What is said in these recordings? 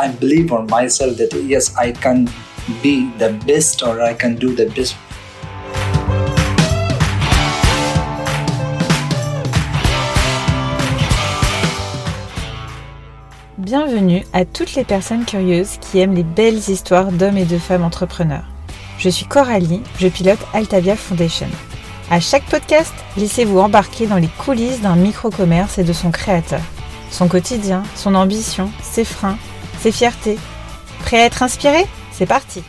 I believe on myself that yes, I can be the best or I can do the best. Bienvenue à toutes les personnes curieuses qui aiment les belles histoires d'hommes et de femmes entrepreneurs. Je suis Coralie, je pilote Altavia Foundation. À chaque podcast, laissez-vous embarquer dans les coulisses d'un micro-commerce et de son créateur. Son quotidien, son ambition, ses freins, ses fiertés. Prêt à être inspiré? C'est parti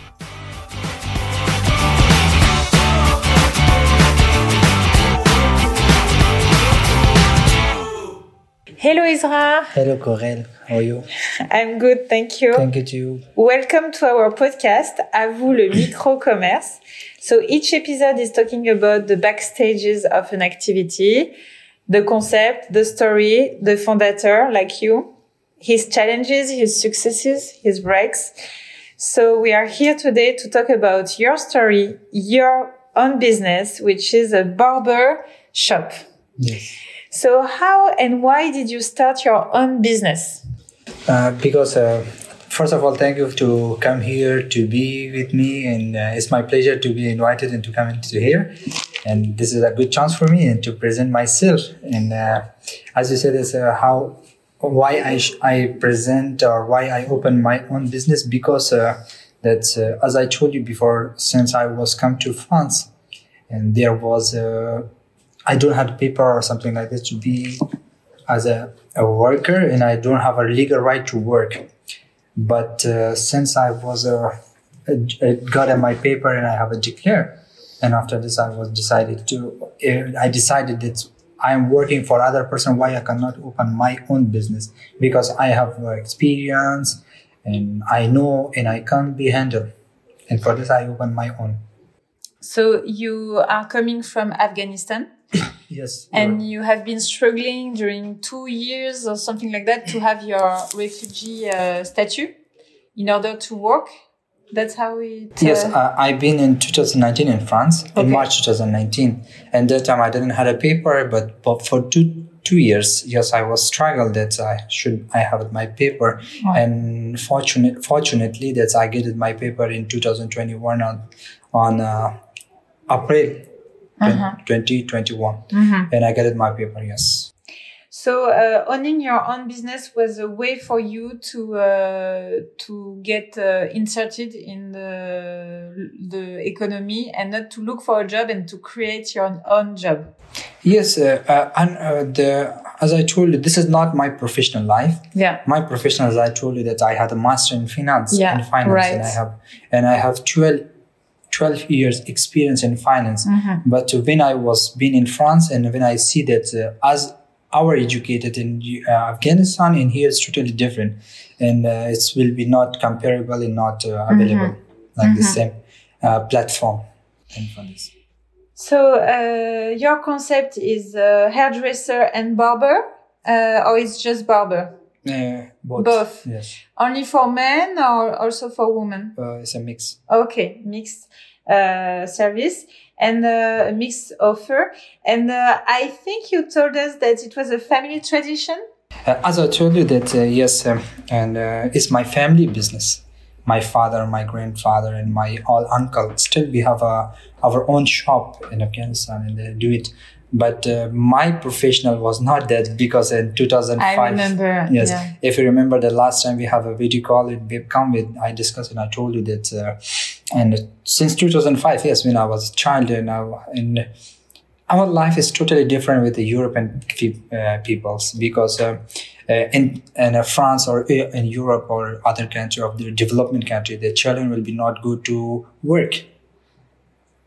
Hello Isra. Hello Corel, how are you? I'm good, thank you. Thank you too. Welcome to our podcast, À vous le micro-commerce. So each episode is talking about the backstages of an activity, the concept, the story, the fondateur like you, his challenges, his successes, his breaks. So we are here today to talk about your story, your own business, which is a barber shop. Yes. So how and why did you start your own business? Uh, because uh, first of all, thank you to come here to be with me, and uh, it's my pleasure to be invited and to come into here. And this is a good chance for me and to present myself. And uh, as you said, it's uh, how why I sh- I present or why I open my own business because uh, that's as I told you before, since I was come to France, and there was I don't have paper or something like this to be as a, a worker and I don't have a legal right to work. But uh, since I was a, a, got my paper and I have a declare, and after this I was decided to, I decided that I am working for other person. Why I cannot open my own business? Because I have experience and I know and I can be handled. And for this I open my own. So you are coming from Afghanistan? yes. And you have been struggling during two years or something like that to have your refugee uh, statue in order to work. That's how we. Yes, uh, I've been in 2019 in France okay. in March 2019, and that time I didn't have a paper, but, but for two two years, yes, I was struggled that I should I have my paper, and fortunate fortunately that I get my paper in 2021 on on uh, April uh-huh. 2021 mm-hmm. and i get my paper yes so uh, owning your own business was a way for you to uh, to get uh, inserted in the the economy and not to look for a job and to create your own job. Yes, uh, uh, and uh, the as I told you, this is not my professional life. Yeah, my professional, as I told you, that I had a master in finance. Yeah, in finance, right. and I have and I have twelve 12 years experience in finance. Mm-hmm. But when I was been in France and when I see that uh, as our educated in uh, Afghanistan and here it's totally different and uh, it will be not comparable and not uh, available mm-hmm. like mm-hmm. the same uh, platform. So uh, your concept is hairdresser and barber or it's just barber? Uh, both. Both. Yes. Only for men or also for women? Uh, it's a mix. Okay, mixed uh, service and uh, a mixed offer. And uh, I think you told us that it was a family tradition. Uh, as I told you that yes, um, and it's my family business. My father, my grandfather, and my all uncle. Still, we have a, our own shop in Afghanistan, and they do it but uh, my professional was not that because in 2005 i remember yes yeah. if you remember the last time we have a video call it come with i discussed and i told you that uh, and since 2005 yes when i was a child and and our life is totally different with the european uh, peoples because uh, uh, in in France or uh, in Europe or other country of the development country, the children will be not good to work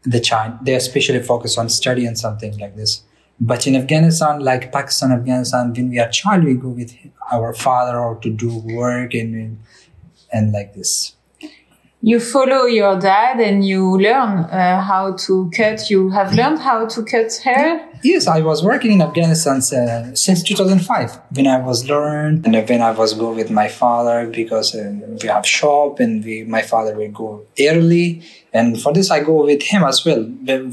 the child. They especially focus on study and something like this. But in Afghanistan, like Pakistan, Afghanistan, when we are child, we go with our father or to do work and and like this you follow your dad and you learn uh, how to cut. You have learned how to cut hair. Yes, I was working in Afghanistan uh, since 2005 when I was learned and when I was go with my father because uh, we have shop and we my father will go early and for this I go with him as well.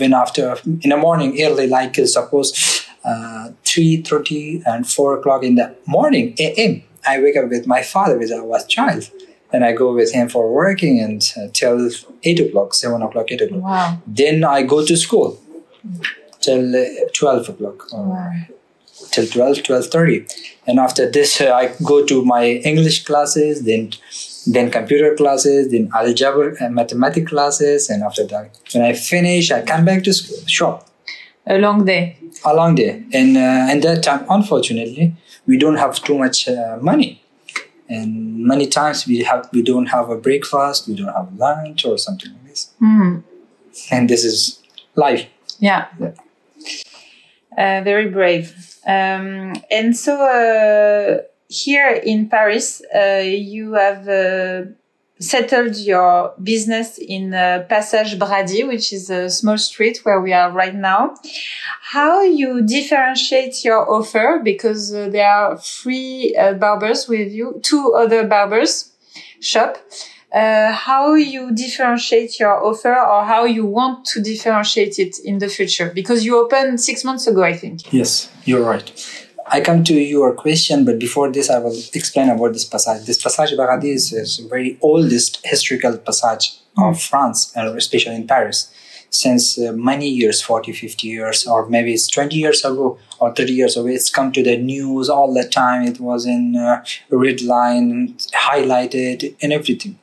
When after in the morning early, like uh, suppose uh, 3.30 and 4 o'clock in the morning a.m I wake up with my father when I was child. And I go with him for working and uh, till 8 o'clock, 7 o'clock, 8 o'clock. Wow. Then I go to school till uh, 12 o'clock. Wow. Till 12, 12.30. And after this, uh, I go to my English classes, then then computer classes, then algebra and mathematics classes. And after that, when I finish, I come back to school, shop A long day. a long day and uh, and that time unfortunately we don't have too much uh, money and many times we have we don't have a breakfast we don't have lunch or something like this Mm. and this is life Yeah. Yeah. Uh, very brave. Um, and so uh, here in Paris, uh, you have uh, settled your business in uh, Passage Brady, which is a small street where we are right now. How you differentiate your offer because uh, there are three uh, barbers with you, two other barbers shop. Uh, how you differentiate your offer or how you want to differentiate it in the future because you opened six months ago, I think. yes you're right I come to your question, but before this, I will explain about this passage. This passage Paradis is, is a very oldest historical passage of France, and especially in Paris, since uh, many years 40, 50 years, or maybe it's 20 years ago or 30 years ago. It's come to the news all the time. It was in uh, red line, highlighted, and everything.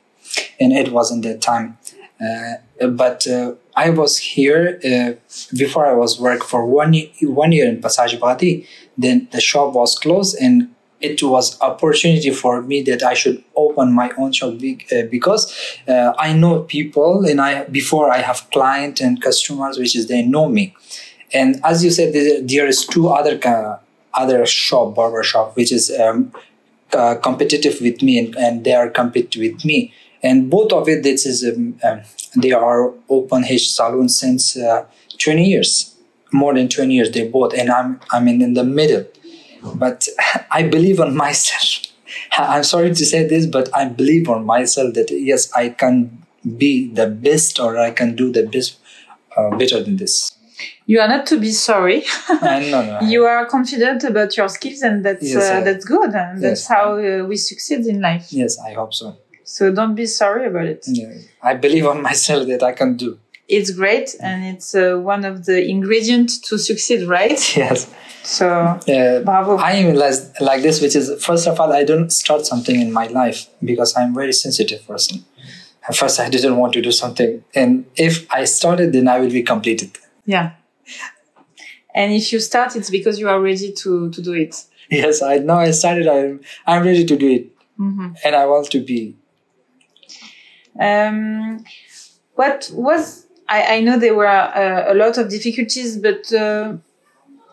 And it was in that time. Uh, but uh, I was here uh, before I was work for one year, one year in Passage. Then the shop was closed, and it was opportunity for me that I should open my own shop uh, because uh, I know people, and I before I have client and customers, which is they know me. And as you said, there, there is two other uh, other shop barber shop which is um, uh, competitive with me, and, and they are compete with me and both of it this is um, um, they are open hair salon since uh, 20 years more than 20 years they both and i'm i'm in, in the middle but i believe on myself i'm sorry to say this but i believe on myself that yes i can be the best or i can do the best uh, better than this You are not to be sorry. no, no, you are confident about your skills, and that's Yes, uh, I- that's good. And that's Yes. how uh, we succeed in life. yes i hope so So don't be sorry about it. yeah. i believe on myself that i can do It's great, and it's uh, one of the ingredients to succeed, right? yes So uh, bravo. I am like, like this, which is first of all, I don't start something in my life because I'm very sensitive person. At first, I didn't want to do something, and if I started, then I will be completed. yeah. And if you start, it's because you are ready to to do it. Yes, I now I started. I'm I'm ready to do it, hmm and I want to be. Um, what was I, I know there were uh, a lot of difficulties, but uh,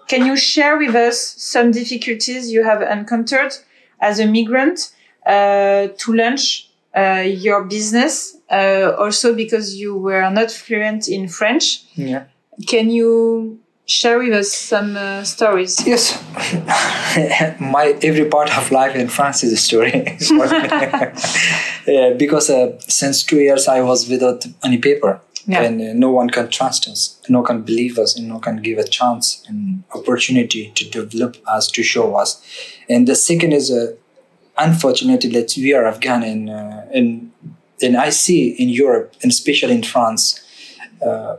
can you share with us some difficulties you have encountered as a migrant uh, to launch uh, your business? Uh, also, because you were not fluent in French, Yeah. can you share with us some uh, stories? Yes, my every part of life in France is a story. yeah, because uh, since two years I was without any paper, Yeah. and uh, no one can trust us, no one can believe us, and no one can give a chance and opportunity to develop us, to show us. And the second is, uh, unfortunately, that we are Afghan, and uh, and and I see in Europe, and especially in France, uh,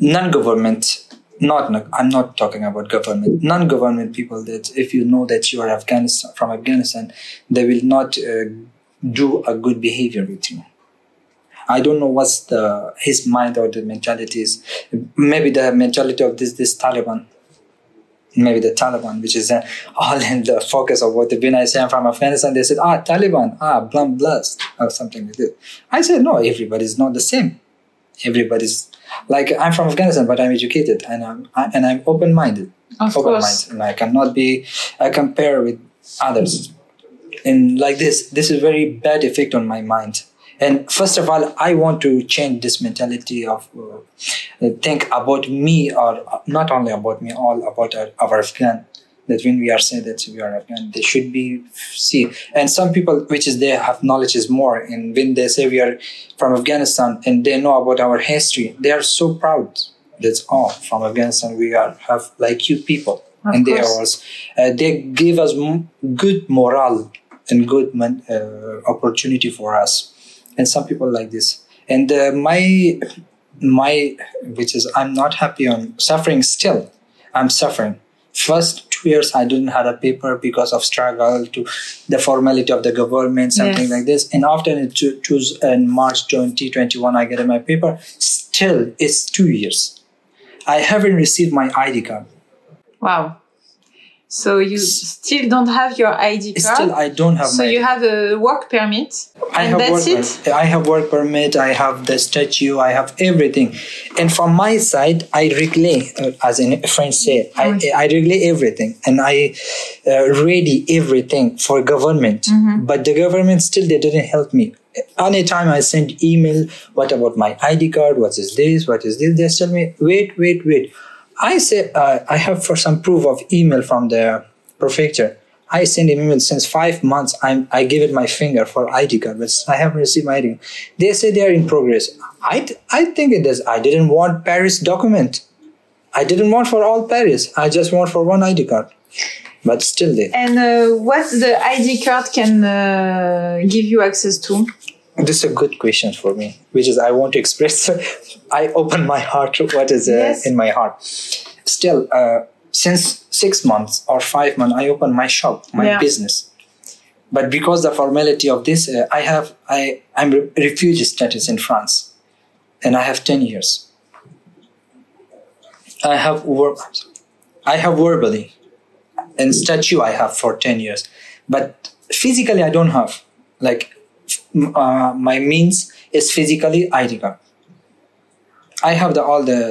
non-government not i'm not talking about government non-government people that if you know that you are afghanistan from afghanistan they will not uh, do a good behavior with you i don't know what's the his mind or the mentality is maybe the mentality of this this taliban maybe the Taliban, which is uh, all in the focus of what when I say I'm from Afghanistan, they said, ah, Taliban, ah, blum blast, or something like that. I said, no, everybody's not the same. Everybody's like I'm from Afghanistan, but I'm educated and I'm I, and I'm open-minded. Of open-minded, and I cannot be I compare with others. And like this, this is very bad effect on my mind. And first of all, I want to change this mentality of uh, think about me or not only about me, all about our, our Afghan. That when we are saying that we are Afghan, they should be see. And some people, which is they have knowledge is more. And when they say we are from Afghanistan and they know about our history, they are so proud. That's all from Afghanistan. We are have like you people. Of and they course. was uh, they give us m- good morale and good man, uh, opportunity for us and some people like this and uh, my my which is i'm not happy on suffering still i'm suffering first years i didn't have a paper because of struggle to the formality of the government something Yes. like this and after it cho- choose in march 2021 i get my paper still it's two years i haven't received my id card Wow. So you still don't have your ID card. still i don't have so you have a work permit, I and have that's work it. permit. I have work permit. I have the statue. I have everything. And from my side, I reglay, uh, as in French say, I, I reglay everything, and I uh, ready everything for government. Mm-hmm. But the government still they didn't help me. Anytime I send email, what about my ID card? What is this? What is this? They tell me, wait, wait, wait. I say uh, I have for some proof of email from the prefecture. I send an email since five months. I'm, I give it my finger for ID card, but I haven't received my ID. They say they are in progress. I, I think it is. I didn't want Paris document. I didn't want for all Paris. I just want for one ID card. But still, they. And uh, what the ID card can uh, give you access to? This is a good question for me, which is I want to express. I open my heart to what is uh, Yes. in my heart. Still, uh, since six months or five months, I open my shop, my Yeah. business. But because the formality of this, uh, I have I I'm re- refugee status in France, and I have ten years. I have ver- I have verbally, and statue I have for ten years, but physically I don't have. Like uh, my means is physically ID card. I have the all the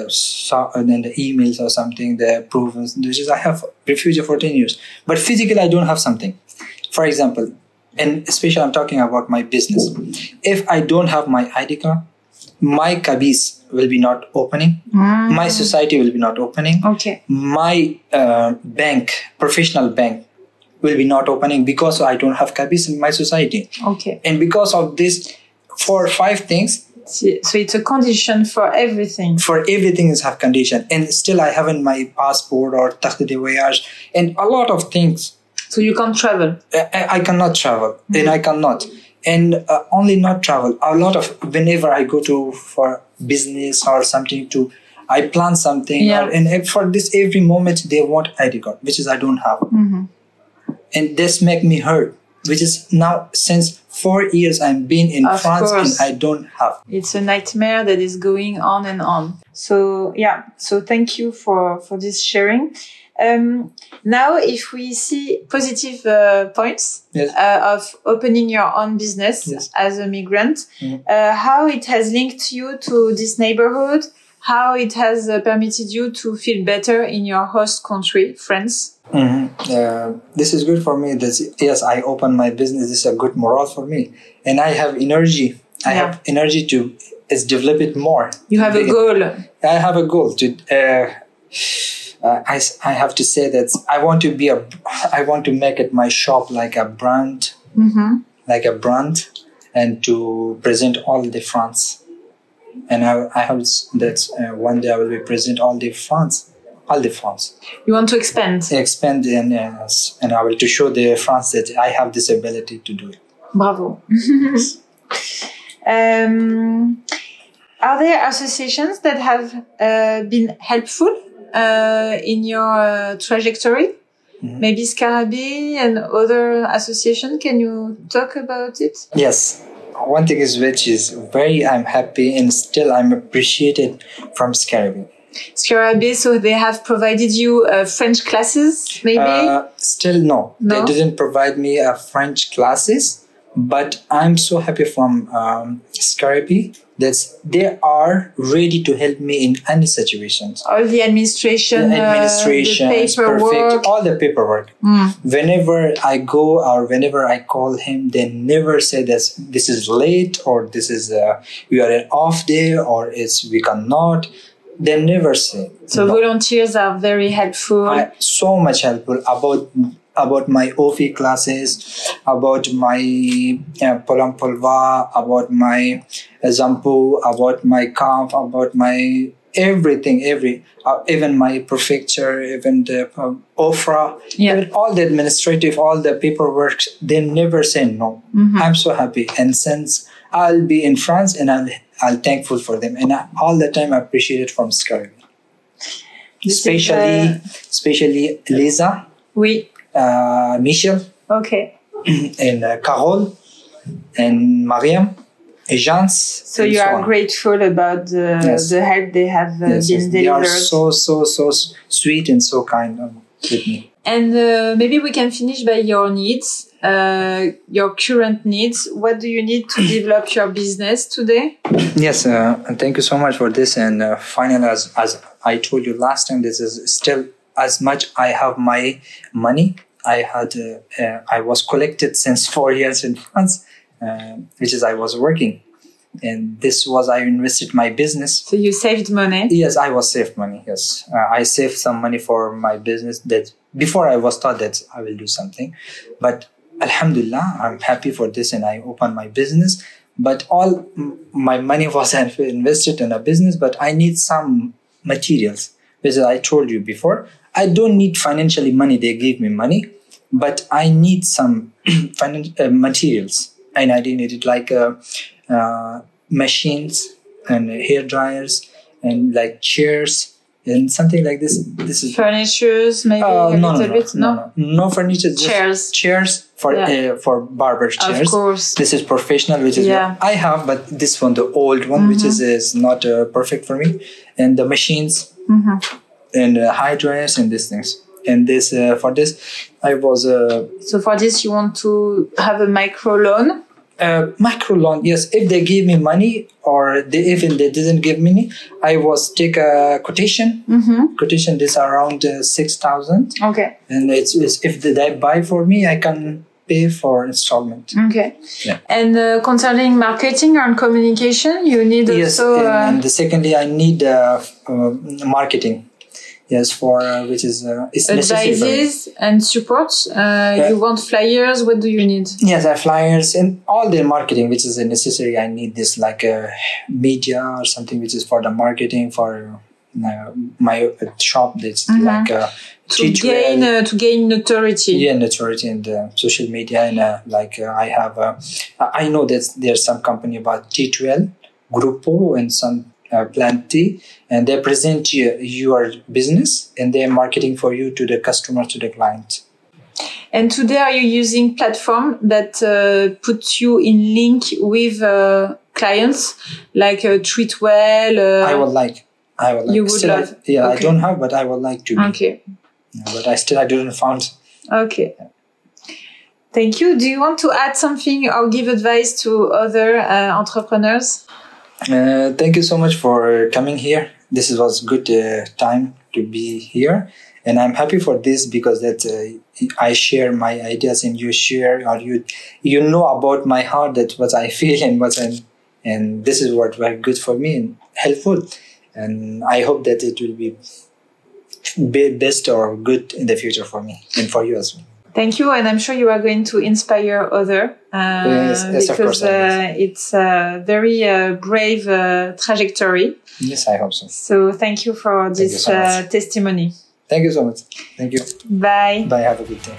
then the emails or something, the proof. and This is I have refugee for ten years, but physically I don't have something. For example, and especially I'm talking about my business. If I don't have my ID card, my Kbis will be not opening. My society will be not opening. Okay. My uh, bank, professional bank, will be not opening because I don't have Kbis in my society. Okay. And because of this, for five things, So it's a condition for everything. for everything is have condition and still i haven't my passport or carte de voyage and a lot of things So you can't travel. i, I cannot travel and i cannot and uh, only not travel a lot of whenever i go to for business or something to i plan something Yeah. or, and for this every moment they want id card which is i don't have and this make me hurt which is now since four years i'm been in Of france course. and i don't have It's a nightmare that is going on and on. So yeah. So thank you for for this sharing. Um, now, if we see positive uh, points Yes. uh, of opening your own business Yes. as a migrant, Mhm. uh, how it has linked you to this neighborhood, how it has uh, permitted you to feel better in your host country, France. Mhm. Uh, this is good for me. Yes, I open my business. This is a good morale for me, and I have energy. I Yeah. have energy to is develop it more. You have a goal. I have a goal to. Uh, uh, I I have to say that I want to be a. I want to make it my shop like a brand, hmm like a brand, and to present all the France. And I, I have that uh, one day I will be present all the France, all the France You want to expand. expand and uh, and I will to show the France that I have this ability to do it. Bravo. um, are there associations that have uh, been helpful uh, in your uh, trajectory? Mhm. Maybe Scarabee and other association. Can you talk about it? Yes, one thing is which is very I'm happy and still I'm appreciated from Scarabee. Scarabee, so they have provided you uh, French classes, maybe? Uh, still no. No? they didn't provide me a French classes, but I'm so happy from um, that they are ready to help me in any situations. All the administration, The administration, uh, the paperwork. perfect, all the paperwork. Mm. whenever I go or whenever I call him, they never say that this is late or this is uh, we are an off day or it's we cannot. They never say. So No. volunteers are very helpful. I, so much helpful about about my OFII classes, about my uh, Polampolva, about my uh, Zampu, about my camp, about my everything, every uh, even my prefecture, even the um, OFPRA, Yeah. even all the administrative, all the paperwork, they never say no. I'm so happy, and since I'll be in France, and I'll I'll thankful for them, and I, all the time I appreciate it from Sky. Especially, uh, especially Lisa, Oui. uh, Michel, Okay. and uh, Carole, and Mariam, and Jans. So you are on. grateful about the, Yes. the help they have uh, Yes, been yes, they are so so so sweet and so kind um, with me. And uh, maybe we can finish by your needs, uh, your current needs. What do you need to develop your business today? Yes, uh, and thank you so much for this. And uh, finally, as as I told you last time, this is still as much I have my money. I had uh, uh, I was collected since four years in France, which is I was working, and this was I invested my business. So you saved money. Yes, I was saved money. Yes, uh, I saved some money for my business. That before I was thought that I will do something, but Alhamdulillah, I'm happy for this, and I opened my business. But all m- my money was invested in a business. But I need some materials, which I told you before. I don't need financially money. They gave me money, but I need some finan- uh, materials, and I didn't need it like uh, uh, machines and hair dryers and like chairs and something like this. This is Furnitures, maybe uh, a no, no, little no, bit. no, no, no furniture. Chairs. chairs for Yeah. uh, for barber chairs. Of course. This is professional, which is Yeah. I have, but this one, the old one, which is is not uh, perfect for me, and the machines and uh, high dryers and these things. And this uh, for this, I was uh, So for this, you want to have a micro loan. Uh, macro loan. Yes, if they give me money or they, even they didn't give me, I was take a quotation. Mm-hmm. Quotation this around uh, six thousand, Okay. and it's, it's if they, buy for me, I can pay for installment. Okay. Yeah. And uh, concerning marketing and communication, you need Yes, also. and, uh, and the secondly, I need uh, uh, marketing. Yes, for uh, which is uh, it's necessary. for advices and support. Uh, Yeah. You want flyers? What do you need? Yes, I have flyers and all the marketing, which is necessary. I need this like a media or something, which is for the marketing for uh, my uh, shop. That's like uh, To T12. gain uh, to gain notoriety. yeah, notoriety in the social media and uh, like uh, I have. Uh, I know that there's some company about T12, Groupon, and some uh, Planity, and they present you, your business and they're marketing for you to the customer to the client. And today, are you using platform that uh, puts you in link with uh, clients like uh, Treatwell? Uh, I would like. I would like. You would Still, I- love- yeah, I don't have, but I would like to. Be. Okay. Yeah, but I still I didn't found. Okay. Thank you. Do you want to add something or give advice to other uh, entrepreneurs? Uh, thank you so much for coming here. This was good uh, time to be here, and I'm happy for this because that uh, I share my ideas and you share or you you know about my heart that what I feel and what I and this is what very good for me and helpful, and I hope that it will be best or good in the future for me and for you as well. Thank you, and I'm sure you are going to inspire other uh, Yes, yes, of because uh, it's a very uh, brave uh, trajectory. Yes, I hope so. So thank you for you this so uh, testimony. Thank you so much. Thank you. Bye. Bye. Have a good day.